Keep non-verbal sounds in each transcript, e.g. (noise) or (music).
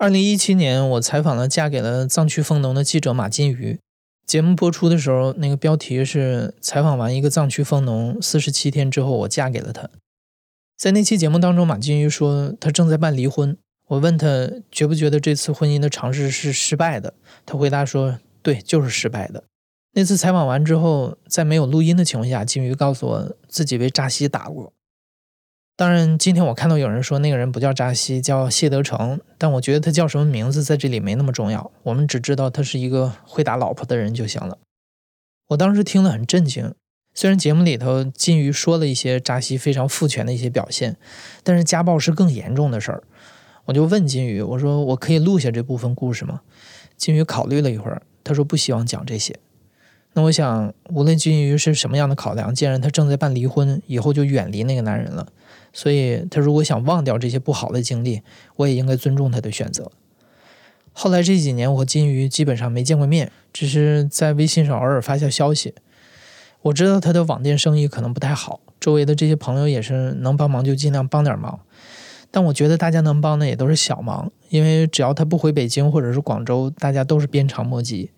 二零一七年，我采访了嫁给了藏区丰农的记者马金鱼。节目播出的时候，那个标题是采访完一个藏区丰农，四十七天之后，我嫁给了他。在那期节目当中，马金鱼说他正在办离婚。我问他觉不觉得这次婚姻的尝试是失败的，他回答说：“对，就是失败的。”那次采访完之后，在没有录音的情况下，金鱼告诉我自己被扎西打过。当然，今天我看到有人说那个人不叫扎西，叫谢德成，但我觉得他叫什么名字在这里没那么重要，我们只知道他是一个会打老婆的人就行了。我当时听了很震惊，虽然节目里头金鱼说了一些扎西非常父权的一些表现，但是家暴是更严重的事儿。我就问金鱼，我说我可以录下这部分故事吗？金鱼考虑了一会儿，他说不希望讲这些。那我想，无论金鱼是什么样的考量，既然他正在办离婚，以后就远离那个男人了。所以，他如果想忘掉这些不好的经历，我也应该尊重他的选择。后来这几年，我和金鱼基本上没见过面，只是在微信上偶尔发下消息。我知道他的网店生意可能不太好，周围的这些朋友也是能帮忙就尽量帮点忙。但我觉得大家能帮的也都是小忙，因为只要他不回北京或者是广州，大家都是鞭长莫及。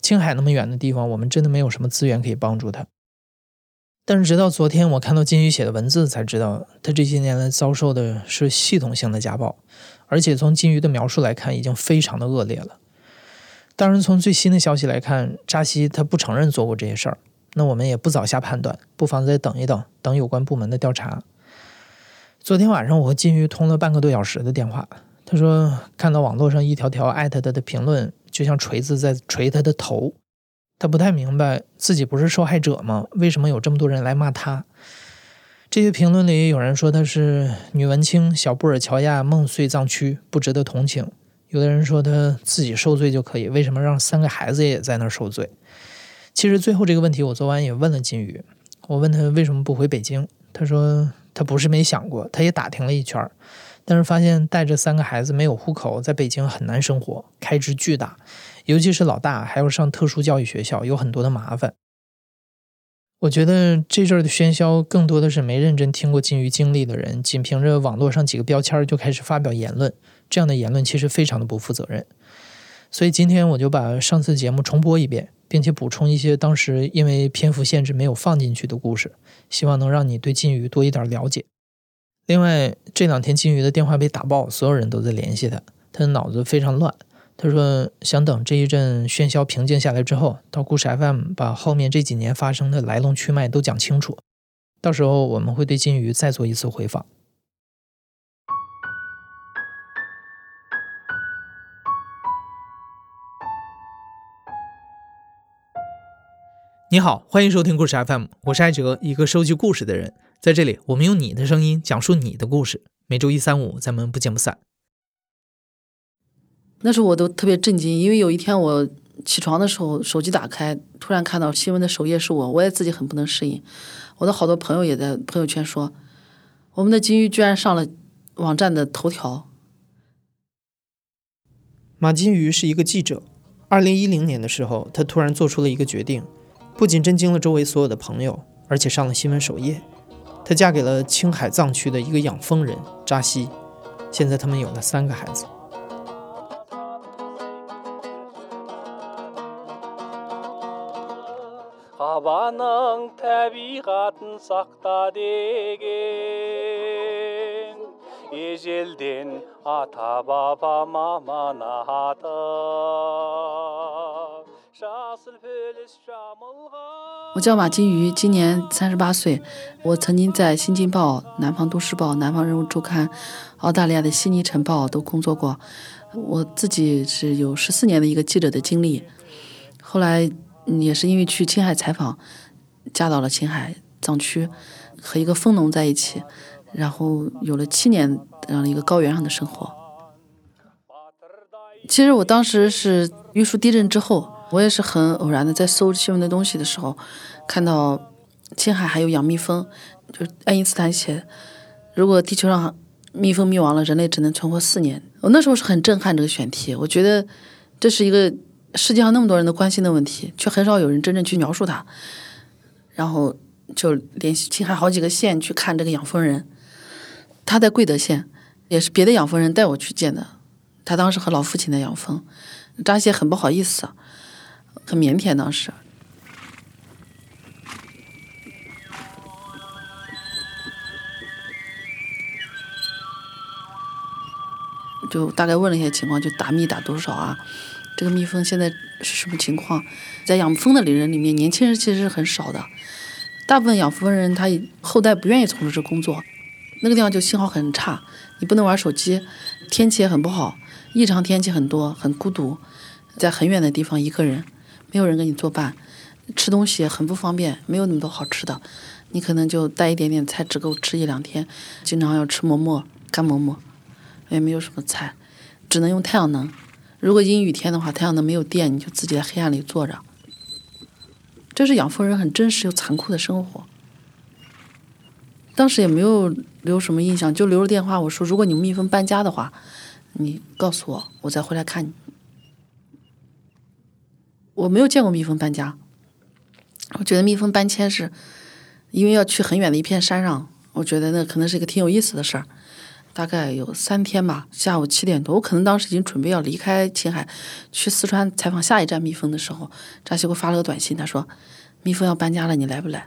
青海那么远的地方，我们真的没有什么资源可以帮助他。但是直到昨天，我看到金鱼写的文字，才知道他这些年来遭受的是系统性的家暴，而且从金鱼的描述来看，已经非常的恶劣了。当然，从最新的消息来看，扎西他不承认做过这些事儿，那我们也不早下判断，不妨再等一等，等有关部门的调查。昨天晚上，我和金鱼通了半个多小时的电话，他说看到网络上一条条艾特他的评论，就像锤子在锤他的头。他不太明白自己不是受害者吗？为什么有这么多人来骂他？这些评论里有人说他是女文青，小布尔乔亚梦碎藏区，不值得同情；有的人说他自己受罪就可以，为什么让三个孩子也在那儿受罪？其实最后这个问题，我昨晚也问了金鱼，我问他为什么不回北京，他说他不是没想过，他也打听了一圈。但是发现带着三个孩子没有户口，在北京很难生活，开支巨大，尤其是老大还要上特殊教育学校，有很多的麻烦。我觉得这阵儿的喧嚣更多的是没认真听过金鱼经历的人，仅凭着网络上几个标签就开始发表言论，这样的言论其实非常的不负责任。所以今天我就把上次节目重播一遍，并且补充一些当时因为篇幅限制没有放进去的故事，希望能让你对金鱼多一点了解。另外，这两天金鱼的电话被打爆，所有人都在联系他，他的脑子非常乱。他说想等这一阵喧嚣平静下来之后，到故事 FM 把后面这几年发生的来龙去脉都讲清楚。到时候我们会对金鱼再做一次回访。你好，欢迎收听故事 FM，我是艾哲，一个收集故事的人。在这里，我们用你的声音讲述你的故事。每周一、三、五，咱们不见不散。那时候我都特别震惊，因为有一天我起床的时候，手机打开，突然看到新闻的首页是我，我也自己很不能适应。我的好多朋友也在朋友圈说，我们的金鱼居然上了网站的头条。马金鱼是一个记者。二零一零年的时候，他突然做出了一个决定，不仅震惊了周围所有的朋友，而且上了新闻首页。她嫁给了青海藏区的一个养蜂人扎西，现在他们有了三个孩子。我叫马金鱼，今年三十八岁。我曾经在《新京报》、南方都市报、南方人物周刊、澳大利亚的悉尼晨报都工作过。我自己是有十四年的一个记者的经历。后来也是因为去青海采访，嫁到了青海藏区，和一个蜂农在一起，然后有了七年这样的一个高原上的生活。其实我当时是玉树地震之后。我也是很偶然的，在搜新闻的东西的时候，看到青海还有养蜜蜂，就是爱因斯坦写，如果地球上蜜蜂灭亡了，人类只能存活四年。我那时候是很震撼这个选题，我觉得这是一个世界上那么多人都关心的问题，却很少有人真正去描述它。然后就联系青海好几个县去看这个养蜂人，他在贵德县，也是别的养蜂人带我去见的。他当时和老父亲在养蜂，扎西很不好意思，很腼腆。当时，就大概问了一些情况，就打蜜打多少啊？这个蜜蜂现在是什么情况？在养蜂的人里面，年轻人其实是很少的，大部分养蜂人他后代不愿意从事这工作。那个地方就信号很差，你不能玩手机，天气也很不好，异常天气很多，很孤独，在很远的地方一个人，没有人跟你作伴，吃东西很不方便，没有那么多好吃的，你可能就带一点点菜，只够吃一两天，经常要吃馍馍、干馍馍，也没有什么菜，只能用太阳能。如果阴雨天的话，太阳能没有电，你就自己在黑暗里坐着。这是养蜂人很真实又残酷的生活。当时也没有留什么印象，就留了电话。我说，如果你蜜蜂搬家的话，你告诉我，我再回来看你。我没有见过蜜蜂搬家，我觉得蜜蜂搬迁是因为要去很远的一片山上，我觉得那可能是一个挺有意思的事儿。大概有三天吧，下午七点多，我可能当时已经准备要离开青海，去四川采访下一站蜜蜂的时候，扎西给我发了个短信，他说蜜蜂要搬家了，你来不来？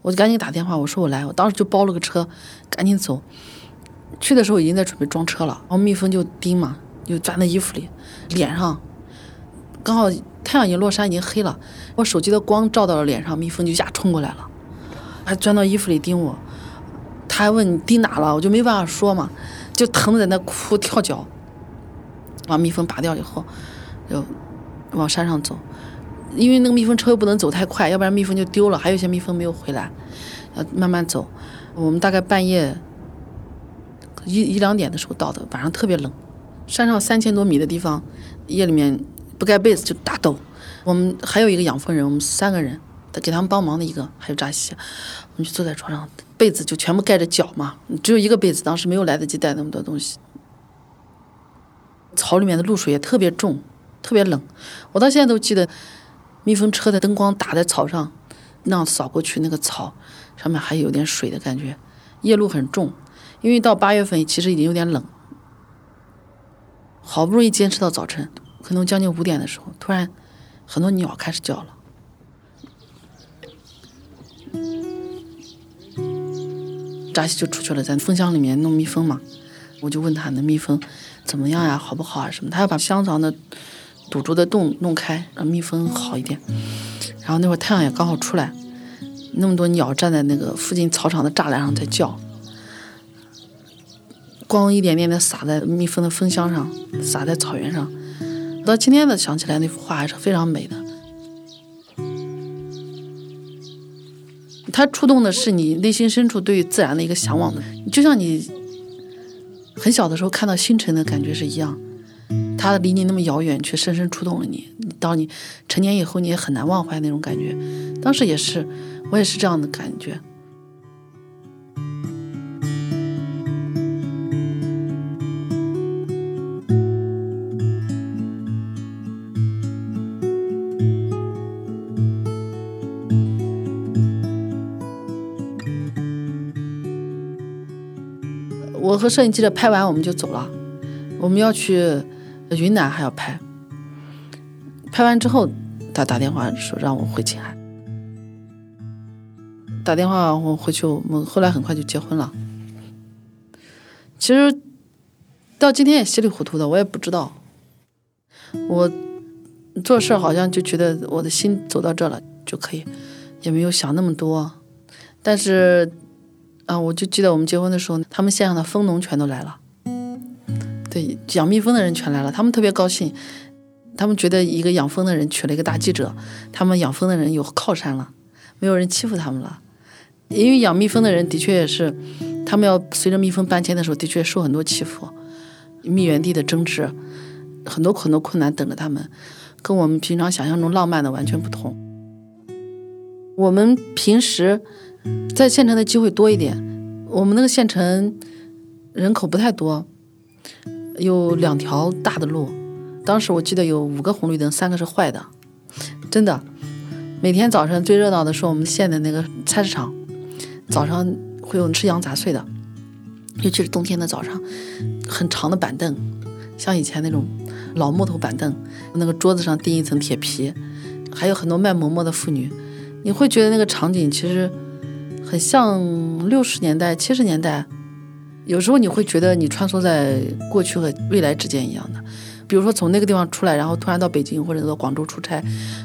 我就赶紧打电话，我说我来，我当时就包了个车，赶紧走。去的时候已经在准备装车了，然后蜜蜂就叮嘛，就钻在衣服里，脸上刚好太阳已经落山，已经黑了，我手机的光照到了脸上，蜜蜂就一下冲过来了，还钻到衣服里叮我。他还问你叮哪了，我就没办法说嘛，就疼的在那哭跳脚。把蜜蜂拔掉以后，就往山上走。因为那个蜜蜂车又不能走太快，要不然蜜蜂就丢了。还有一些蜜蜂没有回来，要慢慢走。我们大概半夜一一两点的时候到的，晚上特别冷。山上三千多米的地方，夜里面不盖被子就打抖。我们还有一个养蜂人，我们三个人，他给他们帮忙的一个，还有扎西，我们就坐在床上，被子就全部盖着脚嘛，只有一个被子，当时没有来得及带那么多东西。草里面的露水也特别重，特别冷。我到现在都记得。蜜蜂车的灯光打在草上，那样扫过去，那个草上面还有点水的感觉，夜路很重。因为到八月份其实已经有点冷，好不容易坚持到早晨，可能将近五点的时候，突然很多鸟开始叫了。扎西就出去了，在蜂箱里面弄蜜蜂嘛。我就问他那蜜蜂怎么样呀，好不好啊什么？他要把香肠的。堵住的洞弄开，让蜜蜂好一点。然后那会儿太阳也刚好出来，那么多鸟站在那个附近草场的栅栏上在叫，光一点点的洒在蜜蜂的蜂箱上，洒在草原上。到今天的想起来，那幅画还是非常美的。它触动的是你内心深处对于自然的一个向往的，就像你很小的时候看到星辰的感觉是一样。它离你那么遥远，却深深触动了你。到你成年以后，你也很难忘怀那种感觉。当时也是，我也是这样的感觉。我和摄影记者拍完，我们就走了。我们要去。云南还要拍，拍完之后，他打电话说让我回青海。打电话我回去，我们后来很快就结婚了。其实到今天也稀里糊涂的，我也不知道。我做事好像就觉得我的心走到这了就可以，也没有想那么多。但是啊，我就记得我们结婚的时候，他们县上的蜂农全都来了。对，养蜜蜂的人全来了，他们特别高兴，他们觉得一个养蜂的人娶了一个大记者，他们养蜂的人有靠山了，没有人欺负他们了。因为养蜜蜂的人的确也是，他们要随着蜜蜂搬迁的时候，的确受很多欺负，蜜源地的争执，很多很多困难等着他们，跟我们平常想象中浪漫的完全不同。我们平时在县城的机会多一点，我们那个县城人口不太多。有两条大的路，当时我记得有五个红绿灯，三个是坏的，真的。每天早晨最热闹的是我们县的那个菜市场，早上会有吃羊杂碎的，尤其是冬天的早上，很长的板凳，像以前那种老木头板凳，那个桌子上钉一层铁皮，还有很多卖馍馍的妇女，你会觉得那个场景其实很像六十年代、七十年代。有时候你会觉得你穿梭在过去和未来之间一样的。比如说从那个地方出来，然后突然到北京或者到广州出差，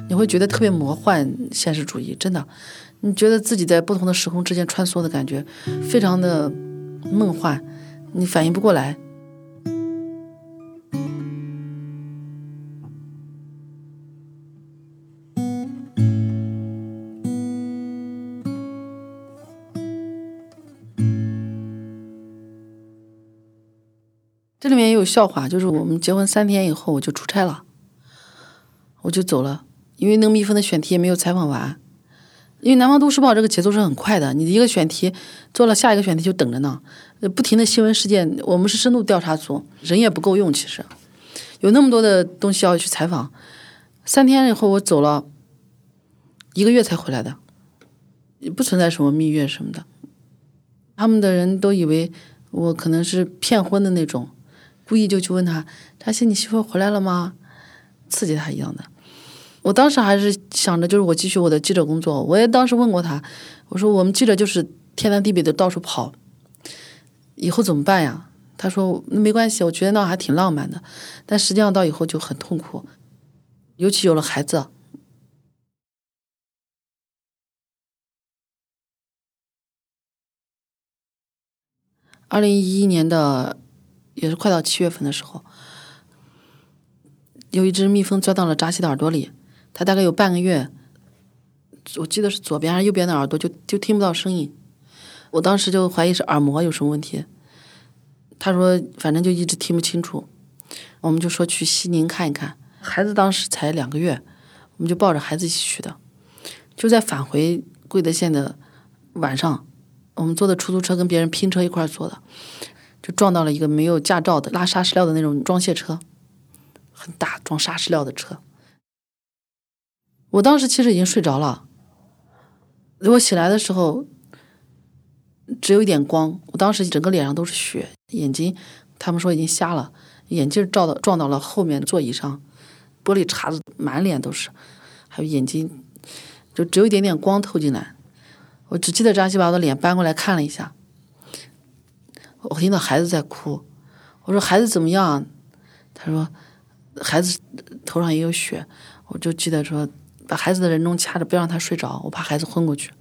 你会觉得特别魔幻现实主义，真的，你觉得自己在不同的时空之间穿梭的感觉，非常的梦幻，你反应不过来。笑话，就是我们结婚三天以后我就出差了，我就走了，因为那个蜜蜂的选题也没有采访完。因为南方都市报这个节奏是很快的，你的一个选题做了，下一个选题就等着呢，不停的新闻事件。我们是深度调查组，人也不够用，其实有那么多的东西要去采访。三天以后我走了，一个月才回来的，也不存在什么蜜月什么的。他们的人都以为我可能是骗婚的那种。故意就去问他：“扎西，你媳妇回来了吗？”刺激他一样的。我当时还是想着，就是我继续我的记者工作。我也当时问过他，我说：“我们记者就是天南地北的到处跑，以后怎么办呀？”他说：“那没关系，我觉得那还挺浪漫的。但实际上到以后就很痛苦，尤其有了孩子。”二零一一年的。也是快到七月份的时候，有一只蜜蜂钻到了扎西的耳朵里，它大概有半个月，我记得是左边还是右边的耳朵就就听不到声音，我当时就怀疑是耳膜有什么问题。他说反正就一直听不清楚，我们就说去西宁看一看。孩子当时才两个月，我们就抱着孩子一起去的，就在返回贵德县的晚上，我们坐的出租车跟别人拼车一块儿坐的。就撞到了一个没有驾照的拉砂石料的那种装卸车，很大装砂石料的车。我当时其实已经睡着了，我醒来的时候只有一点光，我当时整个脸上都是血，眼睛他们说已经瞎了，眼镜照到撞到了后面座椅上，玻璃碴子满脸都是，还有眼睛就只有一点点光透进来，我只记得张希把我的脸搬过来看了一下。我听到孩子在哭，我说孩子怎么样？他说孩子头上也有血。我就记得说把孩子的人中掐着，不让他睡着，我怕孩子昏过去。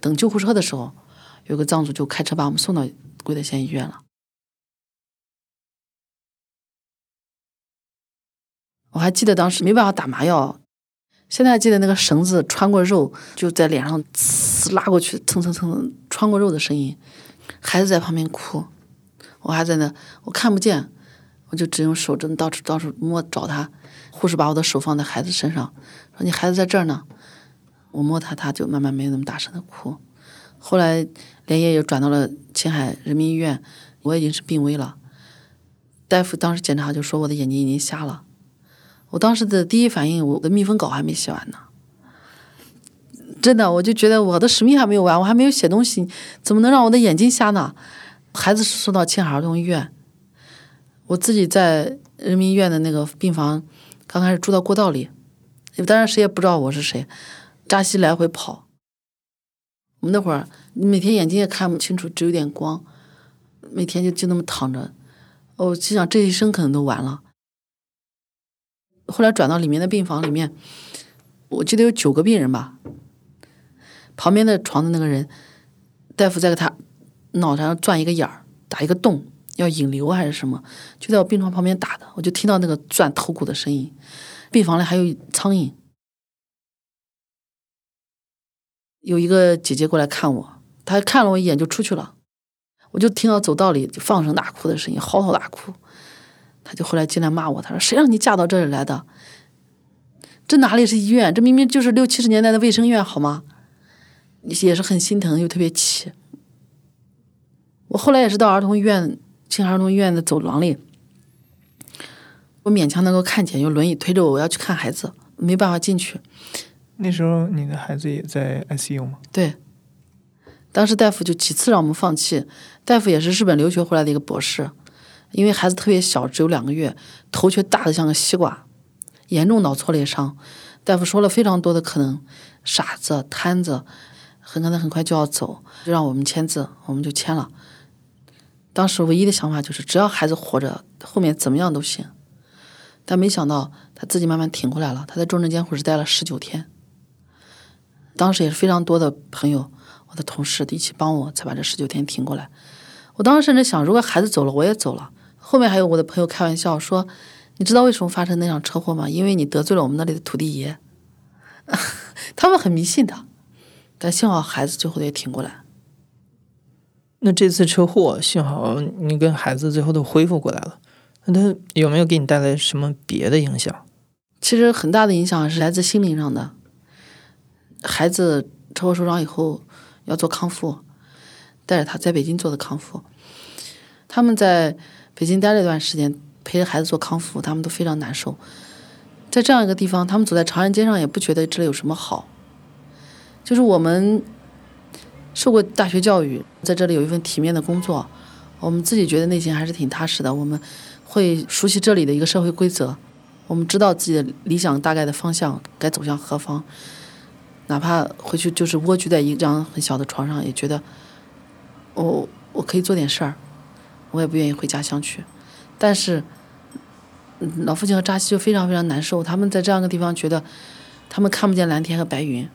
等救护车的时候，有个藏族就开车把我们送到贵德县医院了。我还记得当时没办法打麻药，现在还记得那个绳子穿过肉就在脸上呲拉过去，蹭蹭蹭穿过肉的声音。孩子在旁边哭，我还在那，我看不见，我就只用手真到处到处摸找他。护士把我的手放在孩子身上，说：“你孩子在这儿呢。”我摸他，他就慢慢没有那么大声的哭。后来连夜又转到了青海人民医院，我已经是病危了。大夫当时检查就说我的眼睛已经瞎了。我当时的第一反应，我的密封稿还没写完呢。真的，我就觉得我的使命还没有完，我还没有写东西，怎么能让我的眼睛瞎呢？孩子送到青海儿童医院，我自己在人民医院的那个病房，刚开始住到过道里，当然谁也不知道我是谁，扎西来回跑。我们那会儿每天眼睛也看不清楚，只有点光，每天就就那么躺着，我心想这一生可能都完了。后来转到里面的病房里面，我记得有九个病人吧。旁边的床的那个人，大夫在给他脑袋上钻一个眼儿，打一个洞，要引流还是什么？就在我病床旁边打的，我就听到那个钻头骨的声音。病房里还有苍蝇。有一个姐姐过来看我，她看了我一眼就出去了。我就听到走道里就放声大哭的声音，嚎啕大哭。她就后来进来骂我，她说：“谁让你嫁到这里来的？这哪里是医院？这明明就是六七十年代的卫生院，好吗？”也是很心疼，又特别气。我后来也是到儿童医院，青海儿童医院的走廊里，我勉强能够看见，用轮椅推着我，我要去看孩子，没办法进去。那时候你的孩子也在 ICU 吗？对，当时大夫就几次让我们放弃。大夫也是日本留学回来的一个博士，因为孩子特别小，只有两个月，头却大的像个西瓜，严重脑挫裂伤。大夫说了非常多的可能，傻子、瘫子，很可能很快就要走，就让我们签字，我们就签了。当时唯一的想法就是，只要孩子活着，后面怎么样都行。但没想到他自己慢慢挺过来了。他在重症监护室待了十九天。当时也是非常多的朋友，我的同事一起帮我，才把这十九天挺过来。我当时甚至想，如果孩子走了，我也走了。后面还有我的朋友开玩笑说：“你知道为什么发生那场车祸吗？因为你得罪了我们那里的土地爷。(laughs) ”他们很迷信的，但幸好孩子最后也挺过来。那这次车祸，幸好你跟孩子最后都恢复过来了。那他有没有给你带来什么别的影响？其实很大的影响是来自心灵上的。孩子车祸受伤以后要做康复，带着他在北京做的康复。他们在北京待了一段时间，陪着孩子做康复，他们都非常难受。在这样一个地方，他们走在长安街上也不觉得这里有什么好。就是我们受过大学教育，在这里有一份体面的工作，我们自己觉得内心还是挺踏实的。我们会熟悉这里的一个社会规则，我们知道自己的理想大概的方向该走向何方。哪怕回去就是蜗居在一张很小的床上，也觉得我我可以做点事儿，我也不愿意回家乡去。但是老父亲和扎西就非常非常难受，他们在这样一个地方觉得他们看不见蓝天和白云，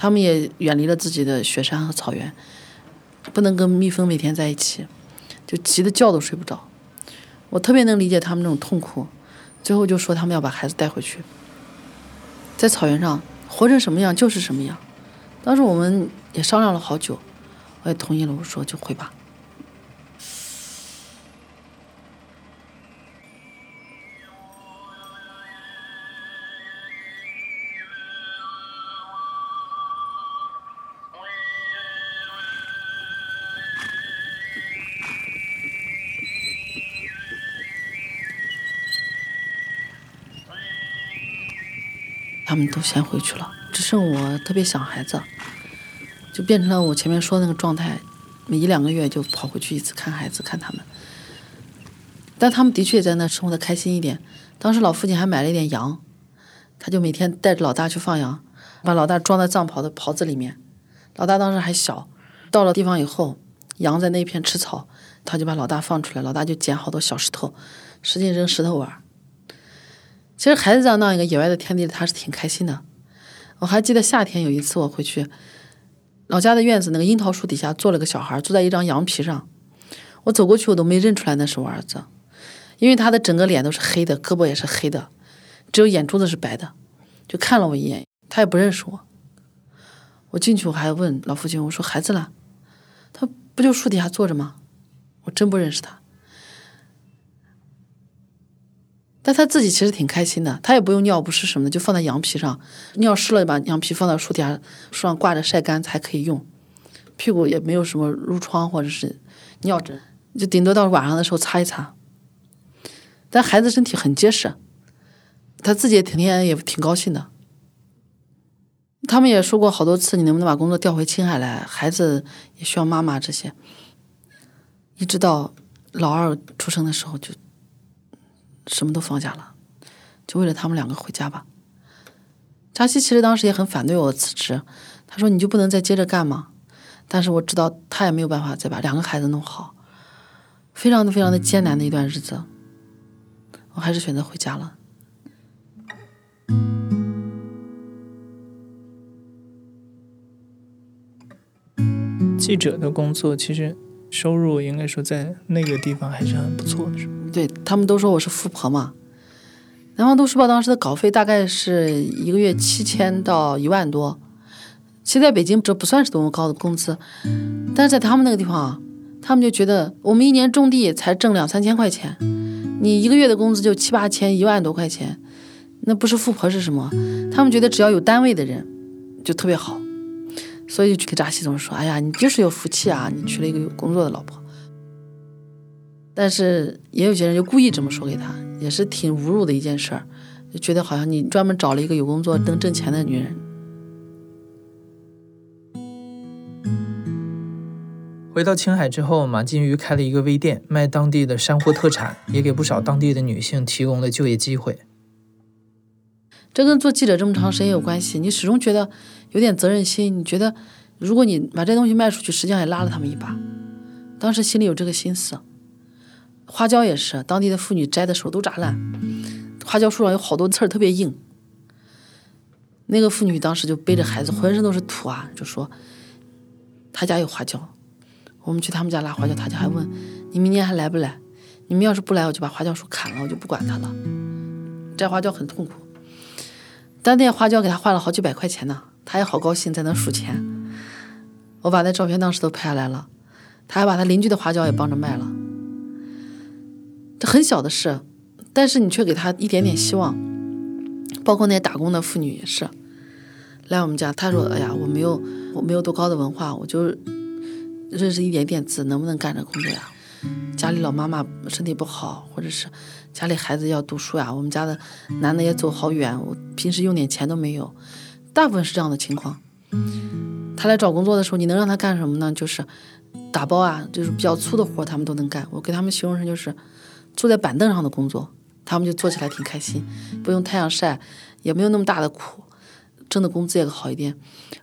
他们也远离了自己的雪山和草原，不能跟蜜蜂每天在一起，就急得觉都睡不着。我特别能理解他们那种痛苦，最后就说他们要把孩子带回去，在草原上。活成什么样就是什么样。当时我们也商量了好久，我也同意了。我说就回吧。他们都先回去了，只剩我特别想孩子，就变成了我前面说的那个状态，每一两个月就跑回去一次看孩子，看他们。但他们的确在那生活的开心一点。当时老父亲还买了一点羊，他就每天带着老大去放羊，把老大装在藏袍的袍子里面。老大当时还小，到了地方以后，羊在那片吃草，他就把老大放出来，老大就捡好多小石头，使劲扔石头玩。其实孩子在那一个野外的天地，他是挺开心的。我还记得夏天有一次我回去，老家的院子那个樱桃树底下坐了个小孩，坐在一张羊皮上。我走过去，我都没认出来那是我儿子，因为他的整个脸都是黑的，胳膊也是黑的，只有眼珠子是白的。就看了我一眼，他也不认识我。我进去我还问老父亲，我说孩子呢？他不就树底下坐着吗？我真不认识他。但他自己其实挺开心的，他也不用尿不湿什么的，就放在羊皮上，尿湿了把羊皮放到树底下，树上挂着晒干才可以用。屁股也没有什么褥疮或者是尿疹，就顶多到晚上的时候擦一擦。但孩子身体很结实，他自己也天天也挺高兴的。他们也说过好多次，你能不能把工作调回青海来？孩子也需要妈妈这些。一直到老二出生的时候就。什么都放下了，就为了他们两个回家吧。扎西其实当时也很反对我辞职，他说：“你就不能再接着干吗？”但是我知道他也没有办法再把两个孩子弄好，非常的非常的艰难的一段日子，我还是选择回家了。记者的工作其实收入应该说在那个地方还是很不错的，是吧？对他们都说我是富婆嘛。南方都市报当时的稿费大概是一个月七千到一万多，其实在北京这不算是多么高的工资，但是在他们那个地方啊，他们就觉得我们一年种地才挣两三千块钱，你一个月的工资就七八千一万多块钱，那不是富婆是什么？他们觉得只要有单位的人就特别好，所以就给扎西总说：“哎呀，你就是有福气啊，你娶了一个有工作的老婆。”但是也有些人就故意这么说给他，也是挺侮辱的一件事儿，就觉得好像你专门找了一个有工作能挣钱的女人。回到青海之后，马金鱼开了一个微店，卖当地的山货特产，也给不少当地的女性提供了就业机会。这跟做记者这么长时间有关系，你始终觉得有点责任心。你觉得，如果你把这东西卖出去，实际上也拉了他们一把。当时心里有这个心思。花椒也是，当地的妇女摘的手都扎烂，花椒树上有好多刺儿，特别硬。那个妇女当时就背着孩子，浑身都是土啊，就说他家有花椒。我们去他们家拉花椒，他家还问你明年还来不来？你们要是不来，我就把花椒树砍了，我就不管它了。摘花椒很痛苦，但那花椒给他换了好几百块钱呢，他也好高兴，在那数钱。我把那照片当时都拍下来了，他还把他邻居的花椒也帮着卖了。这很小的事，但是你却给他一点点希望。包括那些打工的妇女也是，来我们家，他说：“哎呀，我没有，我没有多高的文化，我就。”认识一点点字，能不能干这工作呀？家里老妈妈身体不好，或者是家里孩子要读书呀。我们家的男的也走好远，我平时用点钱都没有，大部分是这样的情况。他来找工作的时候，你能让他干什么呢？就是打包啊，就是比较粗的活，他们都能干。我给他们形容成就是坐在板凳上的工作，他们就做起来挺开心，不用太阳晒，也没有那么大的苦。挣的工资也好一点，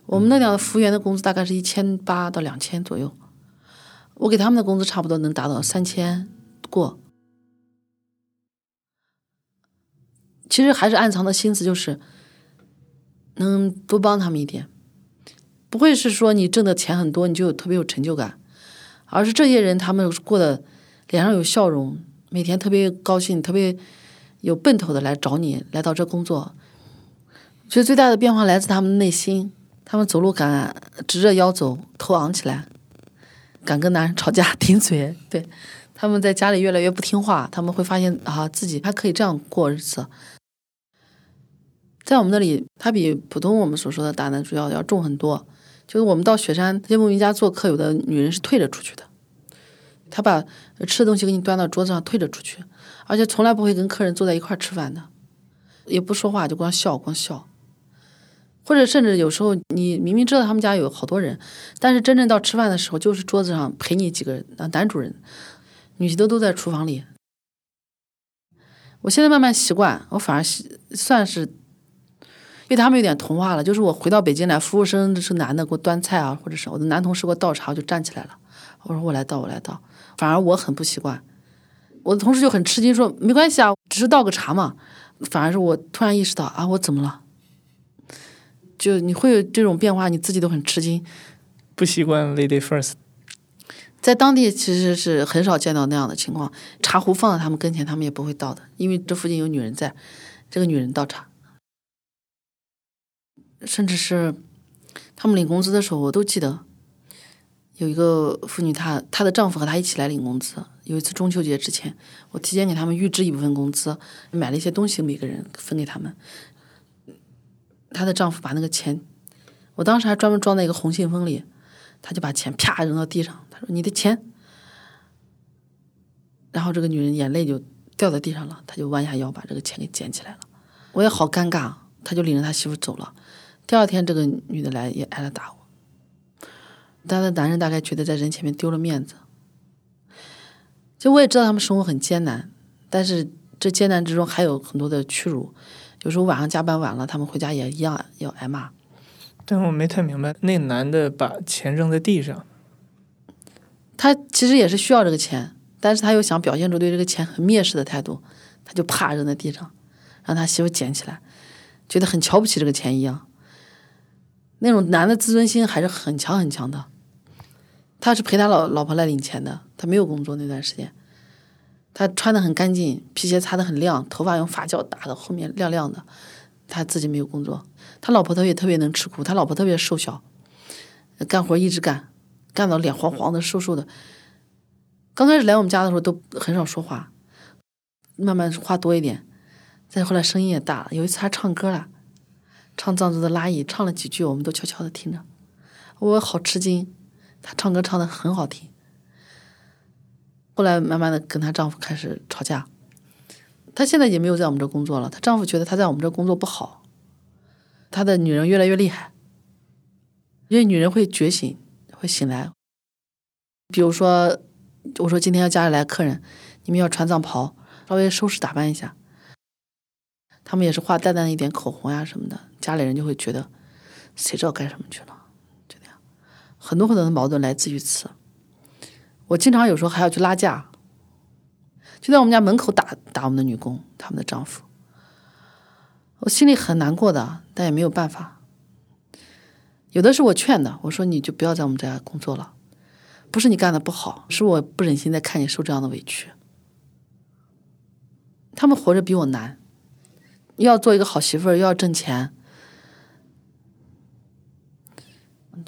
我们那点服务员的工资大概是一千八到两千左右，我给他们的工资差不多能达到三千过。其实还是暗藏的心思就是能多帮他们一点，不会是说你挣的钱很多你就有特别有成就感，而是这些人他们过的脸上有笑容，每天特别高兴，特别有奔头的来找你，来到这工作。其实最大的变化来自他们内心，他们走路敢直着腰走，头昂起来，敢跟男人吵架 (laughs) 顶嘴。对，他们在家里越来越不听话，他们会发现啊，自己还可以这样过日子。在我们那里，他比普通我们所说的大男主要要重很多。就是我们到雪山这些牧民家做客，有的女人是退着出去的，他把吃的东西给你端到桌子上，退着出去，而且从来不会跟客人坐在一块吃饭的，也不说话，就光笑，光笑。或者甚至有时候，你明明知道他们家有好多人，但是真正到吃饭的时候，就是桌子上陪你几个人，男主人、女的都在厨房里。我现在慢慢习惯，我反而算是被他们有点同化了。就是我回到北京来，服务生是男的给我端菜啊，或者是我的男同事给我倒茶，我就站起来了。我说我来倒，我来倒。反而我很不习惯，我的同事就很吃惊，说没关系啊，只是倒个茶嘛。反而是我突然意识到啊，我怎么了？就你会有这种变化，你自己都很吃惊，不习惯 lady first。在当地其实是很少见到那样的情况，茶壶放在他们跟前，他们也不会倒的，因为这附近有女人在，这个女人倒茶。甚至是他们领工资的时候，我都记得有一个妇女，她她的丈夫和她一起来领工资。有一次中秋节之前，我提前给他们预支一部分工资，买了一些东西，每个人分给他们。她的丈夫把那个钱，我当时还专门装在一个红信封里，他就把钱啪扔到地上，他说：“你的钱。”然后这个女人眼泪就掉在地上了，他就弯下腰把这个钱给捡起来了。我也好尴尬，他就领着他媳妇走了。第二天这个女的来也挨了打，他的男人大概觉得在人前面丢了面子。就我也知道他们生活很艰难，但是这艰难之中还有很多的屈辱。有时候晚上加班晚了，他们回家也一样要挨骂。但我没太明白，那男的把钱扔在地上，他其实也是需要这个钱，但是他又想表现出对这个钱很蔑视的态度，他就啪扔在地上，让他媳妇捡起来，觉得很瞧不起这个钱一样。那种男的自尊心还是很强很强的。他是陪他老老婆来领钱的，他没有工作那段时间。他穿的很干净，皮鞋擦的很亮，头发用发胶打的后面亮亮的。他自己没有工作，他老婆特别特别能吃苦，他老婆特别瘦小，干活一直干，干到脸黄黄的、瘦瘦的。刚开始来我们家的时候都很少说话，慢慢话多一点。再后来声音也大，有一次他唱歌了，唱藏族的拉伊，唱了几句，我们都悄悄的听着。我好吃惊，她唱歌唱的很好听。后来慢慢的跟她丈夫开始吵架，她现在也没有在我们这工作了。她丈夫觉得她在我们这工作不好，她的女人越来越厉害，因为女人会觉醒，会醒来。比如说，我说今天要家里来客人，你们要穿藏袍，稍微收拾打扮一下。他们也是画淡淡的一点口红呀什么的，家里人就会觉得，谁知道干什么去了，很多很多的矛盾来自于此。我经常有时候还要去拉架，就在我们家门口打打我们的女工，他们的丈夫。我心里很难过的，但也没有办法。有的是我劝的，我说你就不要在我们家工作了，不是你干的不好，是我不忍心再看你受这样的委屈。他们活着比我难，要做一个好媳妇儿，又要挣钱。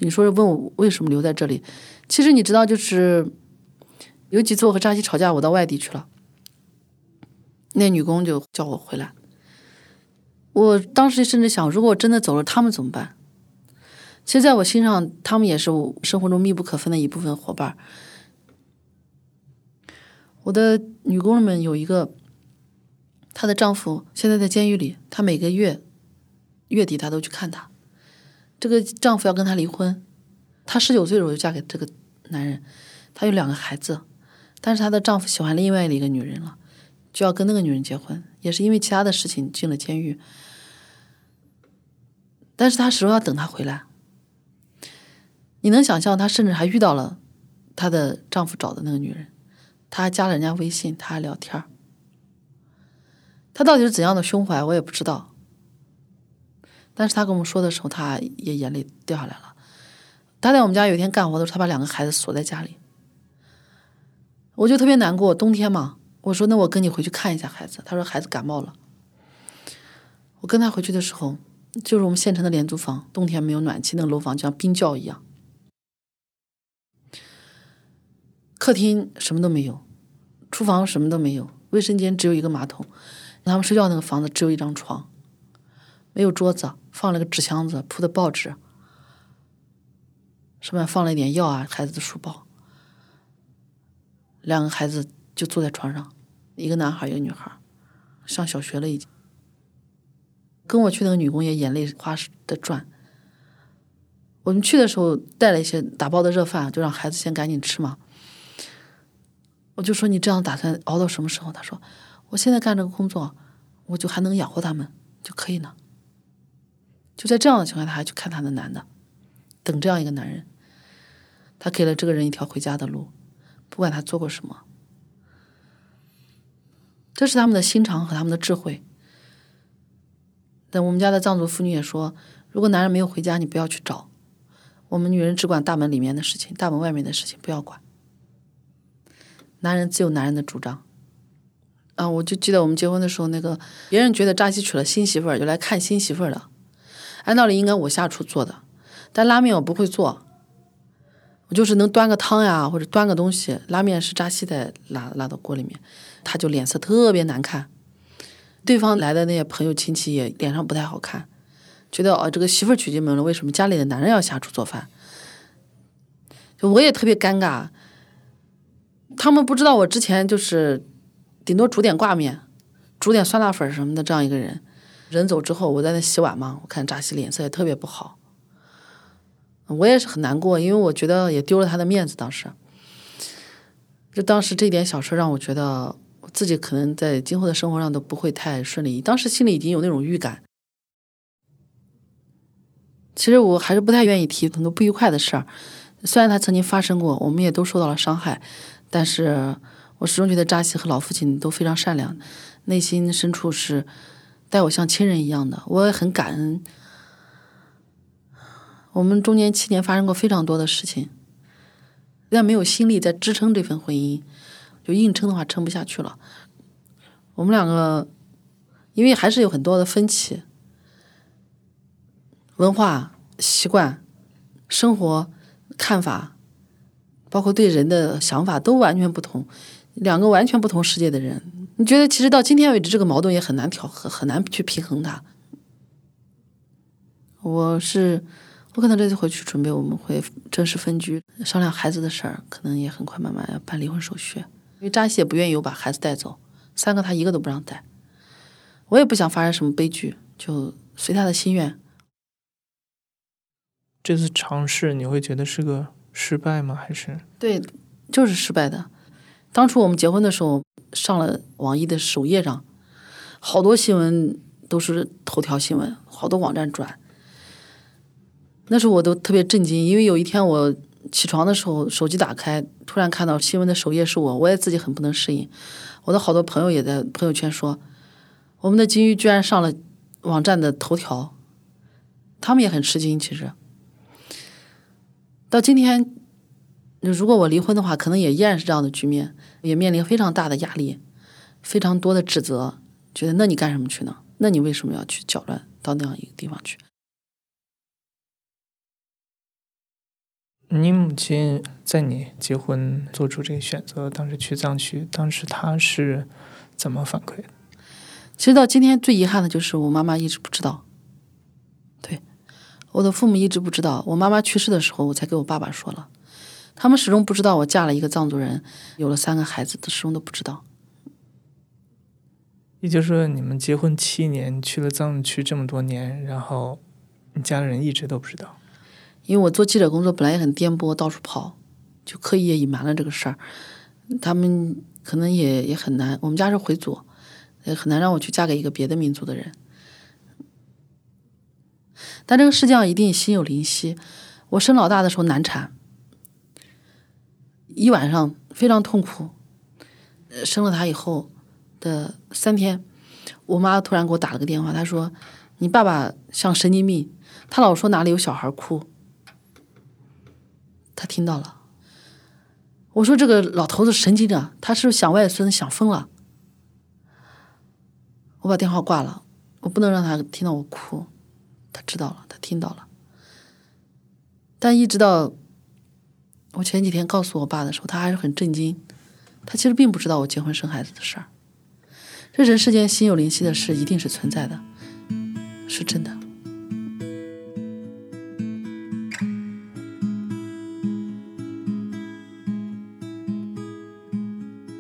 你说问我为什么留在这里？其实你知道，就是有几次我和扎西吵架，我到外地去了，那女工就叫我回来。我当时甚至想，如果我真的走了，他们怎么办？其实，在我心上，他们也是我生活中密不可分的一部分伙伴。我的女工人们有一个，她的丈夫现在在监狱里，她每个月月底她都去看他。这个丈夫要跟她离婚，她十九岁的时候就嫁给这个男人，她有两个孩子，但是她的丈夫喜欢另外的一个女人了，就要跟那个女人结婚，也是因为其他的事情进了监狱。但是她始终要等他回来。你能想象，她甚至还遇到了她的丈夫找的那个女人，她还加了人家微信，她还聊天儿。她到底是怎样的胸怀，我也不知道。但是他跟我们说的时候，他也眼泪掉下来了。他在我们家有一天干活的时候，他把两个孩子锁在家里，我就特别难过。冬天嘛，我说那我跟你回去看一下孩子。他说孩子感冒了。我跟他回去的时候。就是我们县城的廉租房，冬天没有暖气，那个楼房就像冰窖一样。客厅什么都没有，厨房什么都没有，卫生间只有一个马桶。他们睡觉那个房子只有一张床，没有桌子，放了个纸箱子，铺的报纸，上面放了一点药啊，孩子的书包。两个孩子就坐在床上，一个男孩，一个女孩，上小学了已经。跟我去那个女工也眼泪花的转。我们去的时候带了一些打包的热饭，就让孩子先赶紧吃嘛。我就说你这样打算熬到什么时候？他说我现在干这个工作，我就还能养活他们就可以了。就在这样的情况下，他还去看他的男的，等这样一个男人。他给了这个人一条回家的路，不管他做过什么。这是他们的心肠和他们的智慧。但我们家的藏族妇女也说，如果男人没有回家，你不要去找。我们女人只管大门里面的事情，大门外面的事情不要管。男人自有男人的主张。啊，我就记得我们结婚的时候，那个别人觉得扎西娶了新媳妇儿，就来看新媳妇儿的。按道理应该我下厨做的，但拉面我不会做，我就是能端个汤呀，或者端个东西。拉面是扎西在拉拉到锅里面，他就脸色特别难看。对方来的那些朋友亲戚也脸上不太好看，觉得哦，这个媳妇娶进门了，为什么家里的男人要下厨做饭？就我也特别尴尬。他们不知道我之前就是顶多煮点挂面，煮点酸辣粉什么的这样一个人。人走之后，我在那洗碗嘛，我看扎西脸色也特别不好，我也是很难过，因为我觉得也丢了他的面子。当时，就当时这点小事让我觉得。自己可能在今后的生活上都不会太顺利，当时心里已经有那种预感。其实我还是不太愿意提很多不愉快的事儿，虽然它曾经发生过，我们也都受到了伤害，但是我始终觉得扎西和老父亲都非常善良，内心深处是待我像亲人一样的，我也很感恩。我们中间七年发生过非常多的事情，但没有心力在支撑这份婚姻。就硬撑的话，撑不下去了。我们两个，因为还是有很多的分歧，文化习惯、生活看法，包括对人的想法都完全不同。两个完全不同世界的人，你觉得其实到今天为止，这个矛盾也很难调和，很难去平衡它。我是，我可能这次回去准备，我们会正式分居，商量孩子的事儿，可能也很快慢慢要办离婚手续。因为扎西也不愿意我把孩子带走，三个他一个都不让带，我也不想发生什么悲剧，就随他的心愿。这次尝试你会觉得是个失败吗？还是对就是失败的。当初我们结婚的时候，上了网易的首页上，好多新闻都是头条新闻，好多网站转。那时候我都特别震惊，因为有一天我起床的时候，手机打开，突然看到新闻的首页是我，我也自己很不能适应。我的好多朋友也在朋友圈说，我们的金鱼居然上了网站的头条，他们也很吃惊。其实，到今天。如果我离婚的话，可能也依然是这样的局面，也面临非常大的压力，非常多的指责，觉得那你干什么去呢？那你为什么要去搅乱到那样一个地方去？你母亲在你结婚做出这个选择，当时去藏区，当时她是怎么反馈的？其实到今天最遗憾的就是我妈妈一直不知道，对，我的父母一直不知道。我妈妈去世的时候，我才给我爸爸说了。他们始终不知道我嫁了一个藏族人，有了三个孩子，始终都不知道。也就是说，你们结婚七年，去了藏区这么多年，然后你家人一直都不知道。因为我做记者工作本来也很颠簸，到处跑，就刻意也隐瞒了这个事儿。他们可能也也很难。我们家是回族，也很难让我去嫁给一个别的民族的人。但这个世界上一定心有灵犀。我生老大的时候难产。一晚上非常痛苦，生了他以后的三天，我妈突然给我打了个电话，她说：“你爸爸像神经病，他老说哪里有小孩哭。”他听到了，我说：“这个老头子神经的，他是想外孙想疯了。”我把电话挂了，我不能让他听到我哭，他知道了，他听到了，但一直到。我前几天告诉我爸的时候，他还是很震惊。他其实并不知道我结婚生孩子的事儿。这人世间心有灵犀的事一定是存在的，是真的。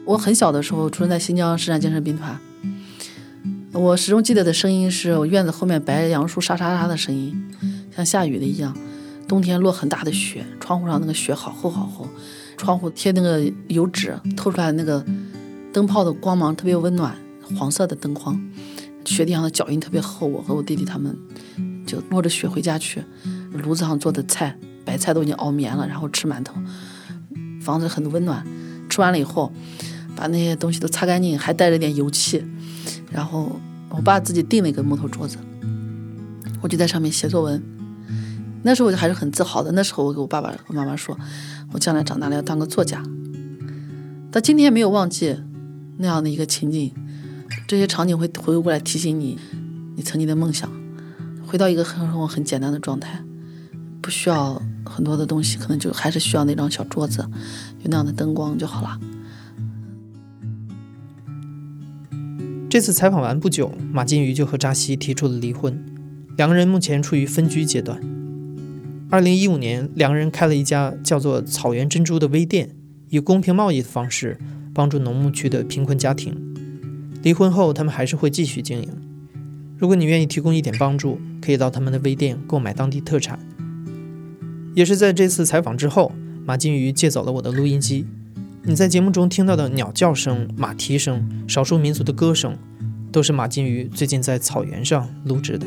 我很小的时候出生在新疆市山精神兵团，我始终记得的声音是我院子后面白杨树沙沙沙的声音，像下雨的一样。冬天落很大的雪，窗户上那个雪好厚好厚，窗户贴那个油纸，透出来那个灯泡的光芒特别温暖，黄色的灯光，雪地上的脚印特别厚。我和我弟弟他们就摸着雪回家去，炉子上做的菜，白菜都已经熬绵了，然后吃馒头，房子很温暖。吃完了以后，把那些东西都擦干净，还带着点油漆，然后我爸自己订了一个木头桌子，我就在上面写作文。那时候我就还是很自豪的。那时候我给我爸爸、我妈妈说，我将来长大了要当个作家。到今天没有忘记那样的一个情景，这些场景会回过来提醒你，你曾经的梦想，回到一个很很很简单的状态，不需要很多的东西，可能就还是需要那张小桌子，有那样的灯光就好了。这次采访完不久，马金鱼就和扎西提出了离婚，两个人目前处于分居阶段。二零一五年，两个人开了一家叫做“草原珍珠”的微店，以公平贸易的方式帮助农牧区的贫困家庭。离婚后，他们还是会继续经营。如果你愿意提供一点帮助，可以到他们的微店购买当地特产。也是在这次采访之后，马金鱼借走了我的录音机。你在节目中听到的鸟叫声、马蹄声、少数民族的歌声，都是马金鱼最近在草原上录制的。